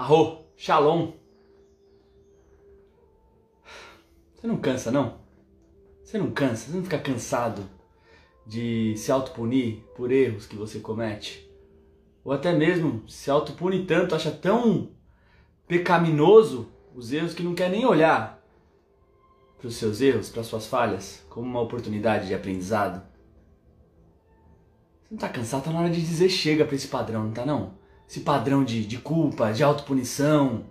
Arro, Shalom. Você não cansa, não? Você não cansa? Você não fica cansado de se autopunir por erros que você comete? Ou até mesmo se autopune tanto, acha tão pecaminoso os erros que não quer nem olhar para os seus erros, para as suas falhas, como uma oportunidade de aprendizado? Você não tá cansado? Tá na hora de dizer chega para esse padrão, não tá não? Esse padrão de, de culpa, de autopunição,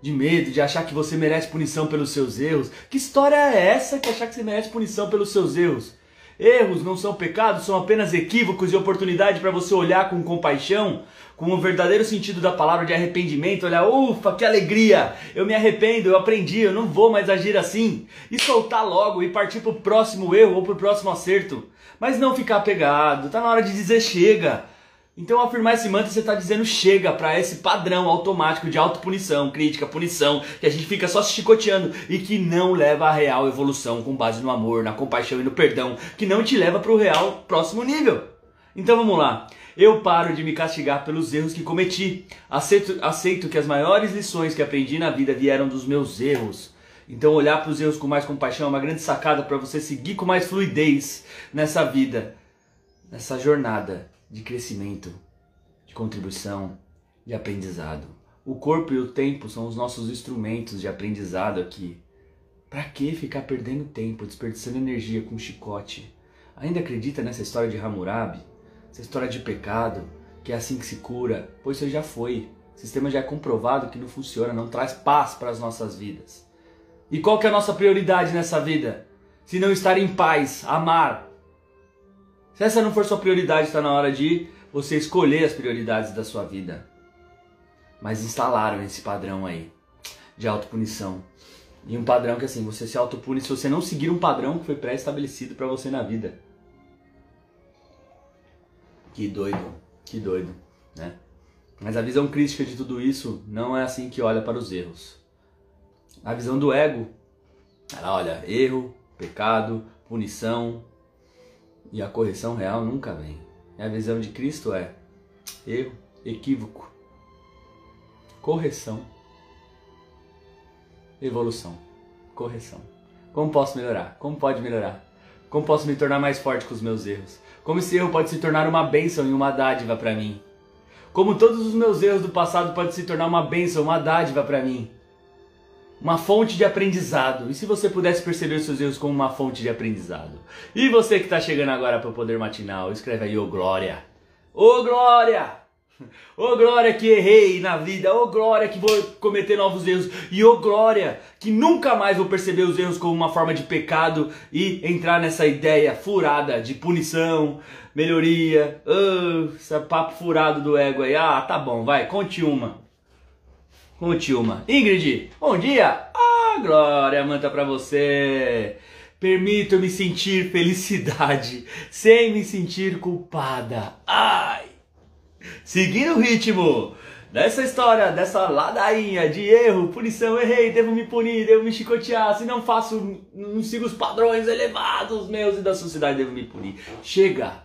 de medo, de achar que você merece punição pelos seus erros. Que história é essa que achar que você merece punição pelos seus erros? Erros não são pecados, são apenas equívocos e oportunidade para você olhar com compaixão, com o verdadeiro sentido da palavra de arrependimento, olhar, ufa, que alegria! Eu me arrependo, eu aprendi, eu não vou mais agir assim. E soltar logo e partir para o próximo erro ou para o próximo acerto. Mas não ficar apegado, tá na hora de dizer chega. Então, afirmar esse mantra, você está dizendo chega para esse padrão automático de autopunição, crítica, punição, que a gente fica só se chicoteando e que não leva à real evolução com base no amor, na compaixão e no perdão, que não te leva para o real próximo nível. Então vamos lá. Eu paro de me castigar pelos erros que cometi. Aceito, aceito que as maiores lições que aprendi na vida vieram dos meus erros. Então, olhar para os erros com mais compaixão é uma grande sacada para você seguir com mais fluidez nessa vida, nessa jornada de crescimento, de contribuição, de aprendizado. O corpo e o tempo são os nossos instrumentos de aprendizado aqui. Para que ficar perdendo tempo, desperdiçando energia com chicote? Ainda acredita nessa história de Hammurabi? Essa história de pecado, que é assim que se cura? Pois você já foi. O sistema já é comprovado que não funciona, não traz paz para as nossas vidas. E qual que é a nossa prioridade nessa vida? Se não estar em paz, amar, se essa não for sua prioridade, está na hora de você escolher as prioridades da sua vida. Mas instalaram esse padrão aí de autopunição. E um padrão que assim, você se autopune se você não seguir um padrão que foi pré-estabelecido para você na vida. Que doido, que doido, né? Mas a visão crítica de tudo isso não é assim que olha para os erros. A visão do ego, ela olha erro, pecado, punição, e a correção real nunca vem. E a visão de Cristo é erro, equívoco, correção, evolução, correção. Como posso melhorar? Como pode melhorar? Como posso me tornar mais forte com os meus erros? Como esse erro pode se tornar uma bênção e uma dádiva para mim? Como todos os meus erros do passado podem se tornar uma bênção, uma dádiva para mim? Uma fonte de aprendizado. E se você pudesse perceber seus erros como uma fonte de aprendizado? E você que está chegando agora para o Poder Matinal, escreve aí, ô oh, Glória! Ô oh, Glória! Ô oh, Glória que errei na vida, ô oh, Glória que vou cometer novos erros, e ô oh, Glória que nunca mais vou perceber os erros como uma forma de pecado e entrar nessa ideia furada de punição, melhoria, uh, esse papo furado do ego aí. Ah, tá bom, vai, conte uma. Conte uma. Ingrid, bom dia! Ah, glória, manta pra você! Permito-me sentir felicidade sem me sentir culpada. Ai! Seguindo o ritmo dessa história, dessa ladainha de erro, punição, errei, devo me punir, devo me chicotear, se não faço, não sigo os padrões elevados meus e da sociedade, devo me punir. Chega!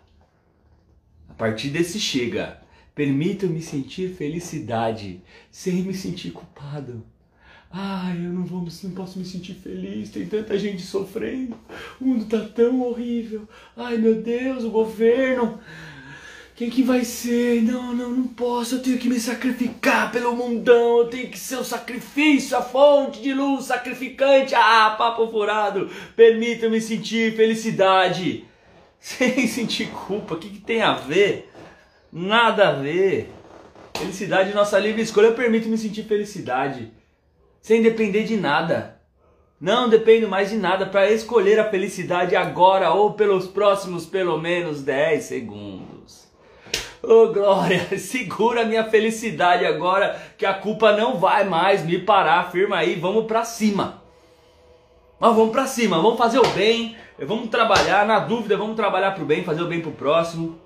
A partir desse chega, Permita-me sentir felicidade sem me sentir culpado. Ai, eu não, vou, não posso me sentir feliz, tem tanta gente sofrendo, o mundo tá tão horrível. Ai, meu Deus, o governo. Quem que vai ser? Não, não, não posso. Eu tenho que me sacrificar pelo mundão. Eu tenho que ser o sacrifício, a fonte de luz, sacrificante. Ah, papo furado. Permita-me sentir felicidade sem sentir culpa. O que, que tem a ver? Nada a ver. Felicidade, nossa livre escolha permite me sentir felicidade, sem depender de nada. Não dependo mais de nada para escolher a felicidade agora ou pelos próximos pelo menos 10 segundos. Oh glória, segura minha felicidade agora que a culpa não vai mais me parar. Firma aí, vamos para cima. Mas vamos para cima, vamos fazer o bem, vamos trabalhar, na dúvida, vamos trabalhar para o bem, fazer o bem para o próximo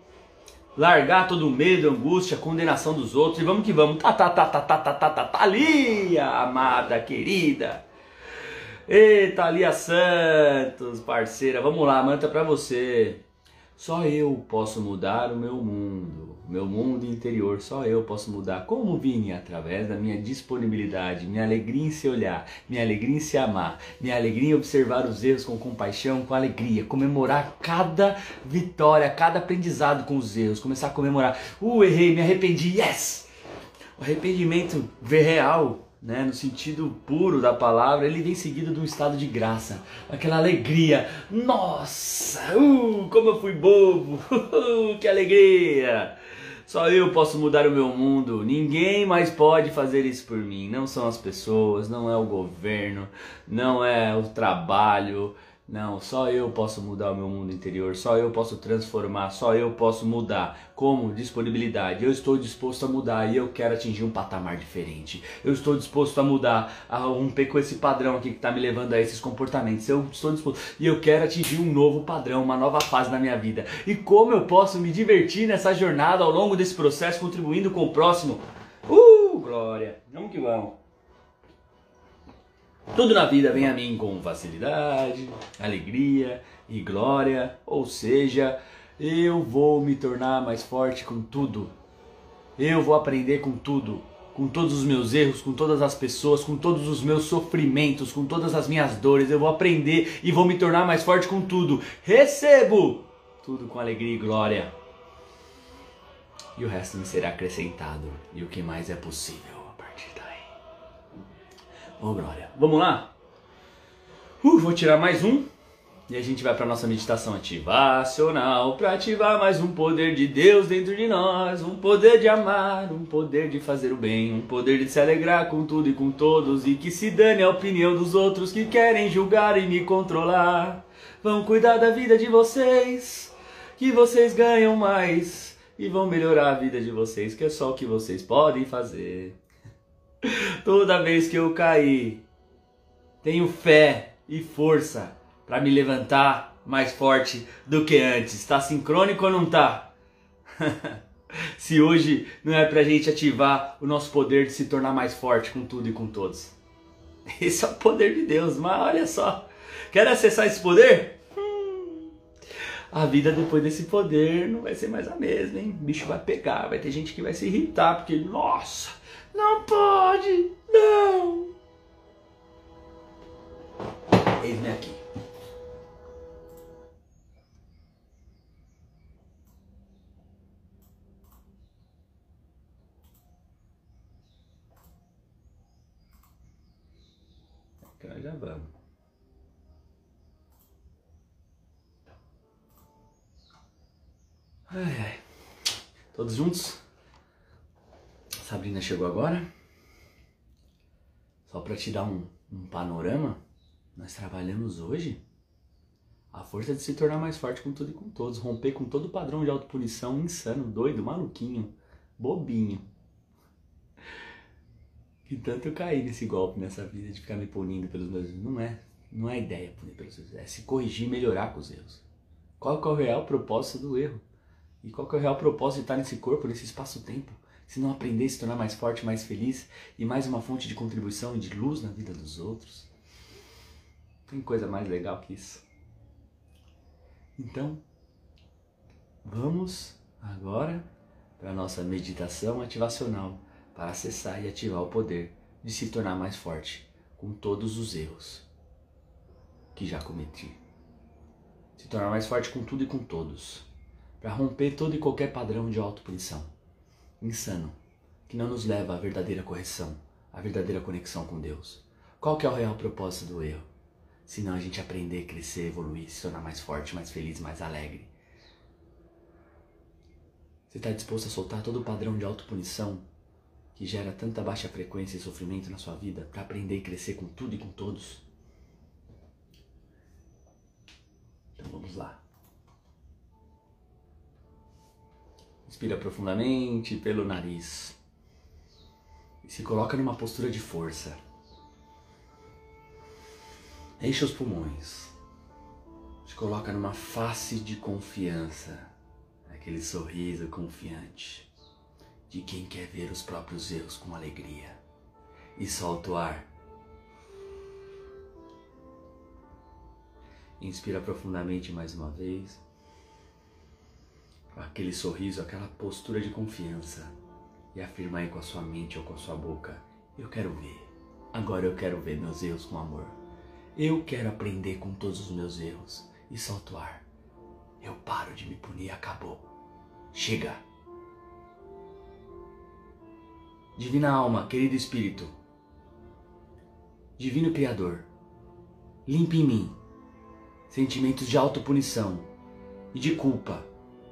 largar todo o medo, angústia, condenação dos outros e vamos que vamos. Tá, tá, tá, tá, tá, tá, tá, tá, Thalia, amada, querida. Eita, Thalia Santos, parceira, vamos lá, manta pra você. Só eu posso mudar o meu mundo. Meu mundo interior, só eu posso mudar. Como, Vini? Através da minha disponibilidade, minha alegria em se olhar, minha alegria em se amar, minha alegria em observar os erros com compaixão, com alegria, comemorar cada vitória, cada aprendizado com os erros, começar a comemorar. Uh, errei, me arrependi, yes! O arrependimento real né, no sentido puro da palavra, ele vem seguido de um estado de graça, aquela alegria. Nossa, uh, como eu fui bobo, uh, que alegria! Só eu posso mudar o meu mundo. Ninguém mais pode fazer isso por mim. Não são as pessoas, não é o governo, não é o trabalho, não, só eu posso mudar o meu mundo interior, só eu posso transformar, só eu posso mudar. Como? Disponibilidade. Eu estou disposto a mudar e eu quero atingir um patamar diferente. Eu estou disposto a mudar, a romper com esse padrão aqui que está me levando a esses comportamentos. Eu estou disposto e eu quero atingir um novo padrão, uma nova fase na minha vida. E como eu posso me divertir nessa jornada ao longo desse processo, contribuindo com o próximo? Uh, glória! Vamos que vamos! Tudo na vida vem a mim com facilidade, alegria e glória, ou seja, eu vou me tornar mais forte com tudo. Eu vou aprender com tudo, com todos os meus erros, com todas as pessoas, com todos os meus sofrimentos, com todas as minhas dores. Eu vou aprender e vou me tornar mais forte com tudo. Recebo tudo com alegria e glória. E o resto me será acrescentado, e o que mais é possível. Ô, oh, glória. Vamos lá? Uh, vou tirar mais um. E a gente vai para nossa meditação ativacional para ativar mais um poder de Deus dentro de nós, um poder de amar, um poder de fazer o bem, um poder de se alegrar com tudo e com todos e que se dane a opinião dos outros que querem julgar e me controlar. Vão cuidar da vida de vocês, que vocês ganham mais e vão melhorar a vida de vocês, que é só o que vocês podem fazer. Toda vez que eu cair, tenho fé e força para me levantar mais forte do que antes. Está sincrônico ou não está? se hoje não é para a gente ativar o nosso poder de se tornar mais forte com tudo e com todos. Esse é o poder de Deus, mas olha só. Quer acessar esse poder? A vida depois desse poder não vai ser mais a mesma, hein? O bicho vai pegar, vai ter gente que vai se irritar, porque, nossa, não pode! Não! Eis-me aqui. Já vamos. Ai, ai. Todos juntos? Sabrina chegou agora. Só para te dar um, um panorama, nós trabalhamos hoje a força de se tornar mais forte com tudo e com todos, romper com todo o padrão de autopunição insano, doido, maluquinho, bobinho. Que tanto eu caí nesse golpe nessa vida de ficar me punindo pelos meus erros. Não é, não é ideia punir pelos erros, é se corrigir e melhorar com os erros. Qual é o real propósito do erro? E qual é o real propósito de estar nesse corpo, nesse espaço-tempo? Se não aprender a se tornar mais forte, mais feliz e mais uma fonte de contribuição e de luz na vida dos outros? Tem coisa mais legal que isso. Então, vamos agora para a nossa meditação ativacional para acessar e ativar o poder de se tornar mais forte com todos os erros que já cometi. Se tornar mais forte com tudo e com todos, para romper todo e qualquer padrão de autopunição insano que não nos leva à verdadeira correção, à verdadeira conexão com Deus. Qual que é o real propósito do erro? Se não a gente aprender, crescer, evoluir, se tornar mais forte, mais feliz, mais alegre. Você está disposto a soltar todo o padrão de autopunição que gera tanta baixa frequência e sofrimento na sua vida para aprender e crescer com tudo e com todos? Então vamos lá. Inspira profundamente pelo nariz. E se coloca numa postura de força. Enche os pulmões. Se coloca numa face de confiança. Aquele sorriso confiante de quem quer ver os próprios erros com alegria. E solta o ar. Inspira profundamente mais uma vez. Aquele sorriso, aquela postura de confiança e afirma aí com a sua mente ou com a sua boca: Eu quero ver. Agora eu quero ver meus erros com amor. Eu quero aprender com todos os meus erros e solto. Eu paro de me punir, acabou. Chega. Divina alma, querido espírito, divino criador, limpe em mim sentimentos de autopunição e de culpa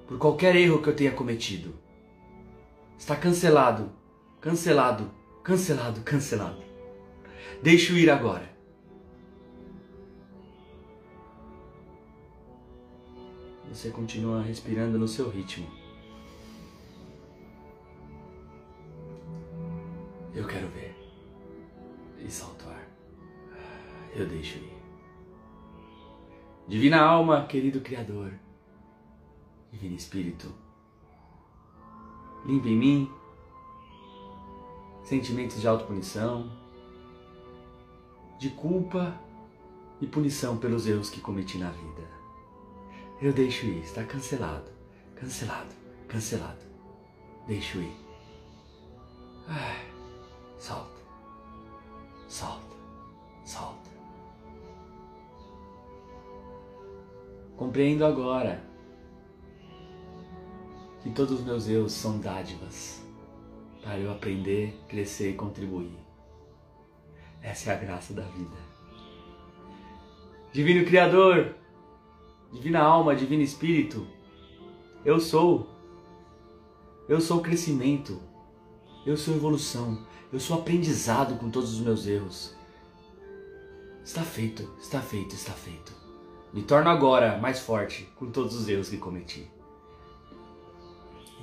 por qualquer erro que eu tenha cometido. Está cancelado, cancelado, cancelado, cancelado. Deixo ir agora. Você continua respirando no seu ritmo. Eu quero ver. E salto ar. Eu deixo ir. Divina alma, querido Criador. Divino Espírito. Limpe em mim sentimentos de autopunição, de culpa e punição pelos erros que cometi na vida. Eu deixo ir, está cancelado, cancelado, cancelado. Deixo ir. Ai, solta, solta, solta. Compreendo agora que todos os meus erros são dádivas para eu aprender, crescer e contribuir. Essa é a graça da vida. Divino Criador, Divina Alma, Divino Espírito, eu sou. Eu sou crescimento. Eu sou evolução. Eu sou aprendizado com todos os meus erros. Está feito, está feito, está feito. Me torno agora mais forte com todos os erros que cometi.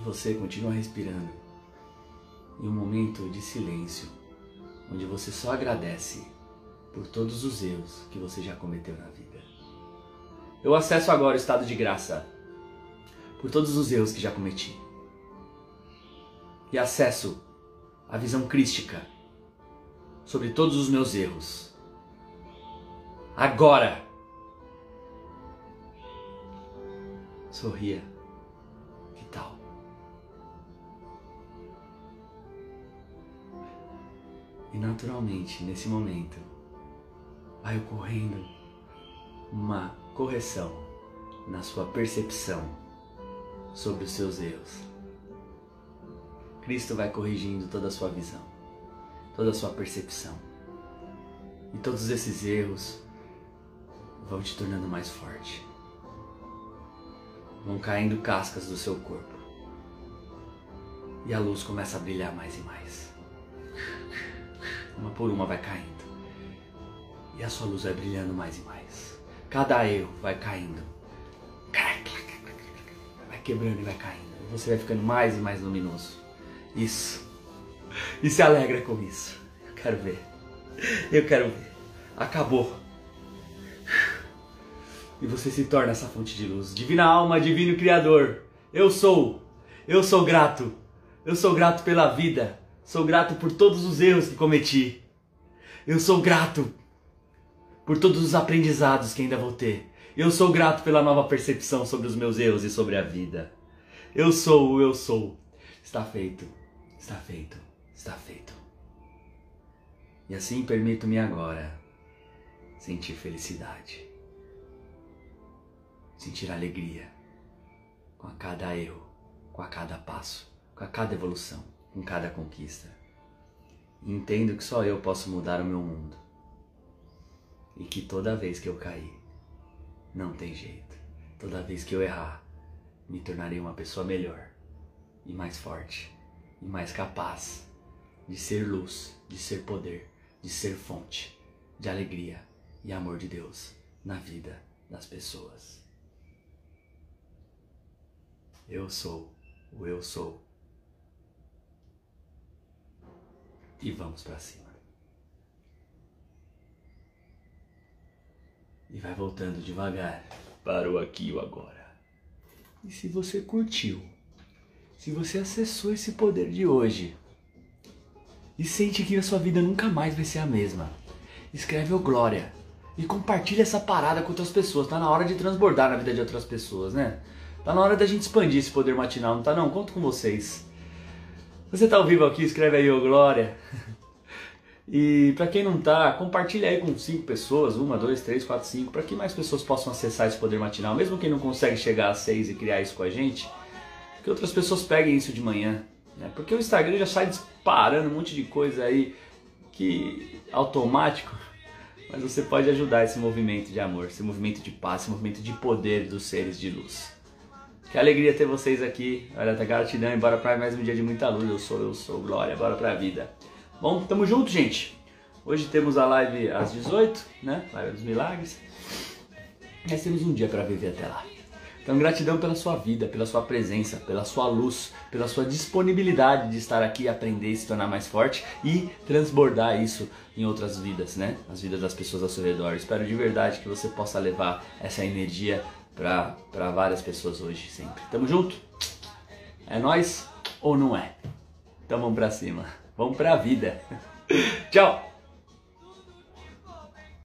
Você continua respirando em um momento de silêncio, onde você só agradece por todos os erros que você já cometeu na vida. Eu acesso agora o estado de graça por todos os erros que já cometi. E acesso a visão crística sobre todos os meus erros. Agora! Sorria. E naturalmente, nesse momento, vai ocorrendo uma correção na sua percepção sobre os seus erros. Cristo vai corrigindo toda a sua visão, toda a sua percepção. E todos esses erros vão te tornando mais forte. Vão caindo cascas do seu corpo. E a luz começa a brilhar mais e mais. Uma por uma vai caindo. E a sua luz vai brilhando mais e mais. Cada erro vai caindo. Vai quebrando e vai caindo. E você vai ficando mais e mais luminoso. Isso. E se alegra com isso. Eu quero ver. Eu quero ver. Acabou. E você se torna essa fonte de luz. Divina alma, divino criador. Eu sou. Eu sou grato. Eu sou grato pela vida. Sou grato por todos os erros que cometi. Eu sou grato por todos os aprendizados que ainda vou ter. Eu sou grato pela nova percepção sobre os meus erros e sobre a vida. Eu sou o eu sou. Está feito, está feito, está feito. E assim permito-me agora sentir felicidade, sentir alegria com a cada erro, com a cada passo, com a cada evolução, com cada conquista. Entendo que só eu posso mudar o meu mundo e que toda vez que eu cair, não tem jeito. Toda vez que eu errar, me tornarei uma pessoa melhor e mais forte e mais capaz de ser luz, de ser poder, de ser fonte de alegria e amor de Deus na vida das pessoas. Eu sou o eu sou. E vamos para cima. e vai voltando devagar para o aqui e o agora. E se você curtiu, se você acessou esse poder de hoje e sente que a sua vida nunca mais vai ser a mesma, escreve o Glória e compartilha essa parada com outras pessoas. Tá na hora de transbordar na vida de outras pessoas, né? Tá na hora da gente expandir esse poder matinal, não tá não? Conto com vocês. Você tá ao vivo aqui, escreve aí, ô Glória. E para quem não tá, compartilha aí com cinco pessoas, uma, dois, três, quatro, cinco, para que mais pessoas possam acessar esse poder matinal, mesmo quem não consegue chegar a seis e criar isso com a gente, que outras pessoas peguem isso de manhã, né? Porque o Instagram já sai disparando um monte de coisa aí que automático, mas você pode ajudar esse movimento de amor, esse movimento de paz, esse movimento de poder dos seres de luz. Que alegria ter vocês aqui. Olha, tá gratidão e bora pra mais um dia de muita luz. Eu sou, eu sou Glória, bora pra vida. Bom, tamo junto, gente. Hoje temos a live às 18, né? Live dos Milagres. Nós temos um dia para viver até lá. Então, gratidão pela sua vida, pela sua presença, pela sua luz, pela sua disponibilidade de estar aqui, aprender e se tornar mais forte e transbordar isso em outras vidas, né? As vidas das pessoas ao seu redor. Espero de verdade que você possa levar essa energia para várias pessoas hoje, sempre. Tamo junto? É nós ou não é? Então vamos pra cima. Vamos pra vida. Tchau!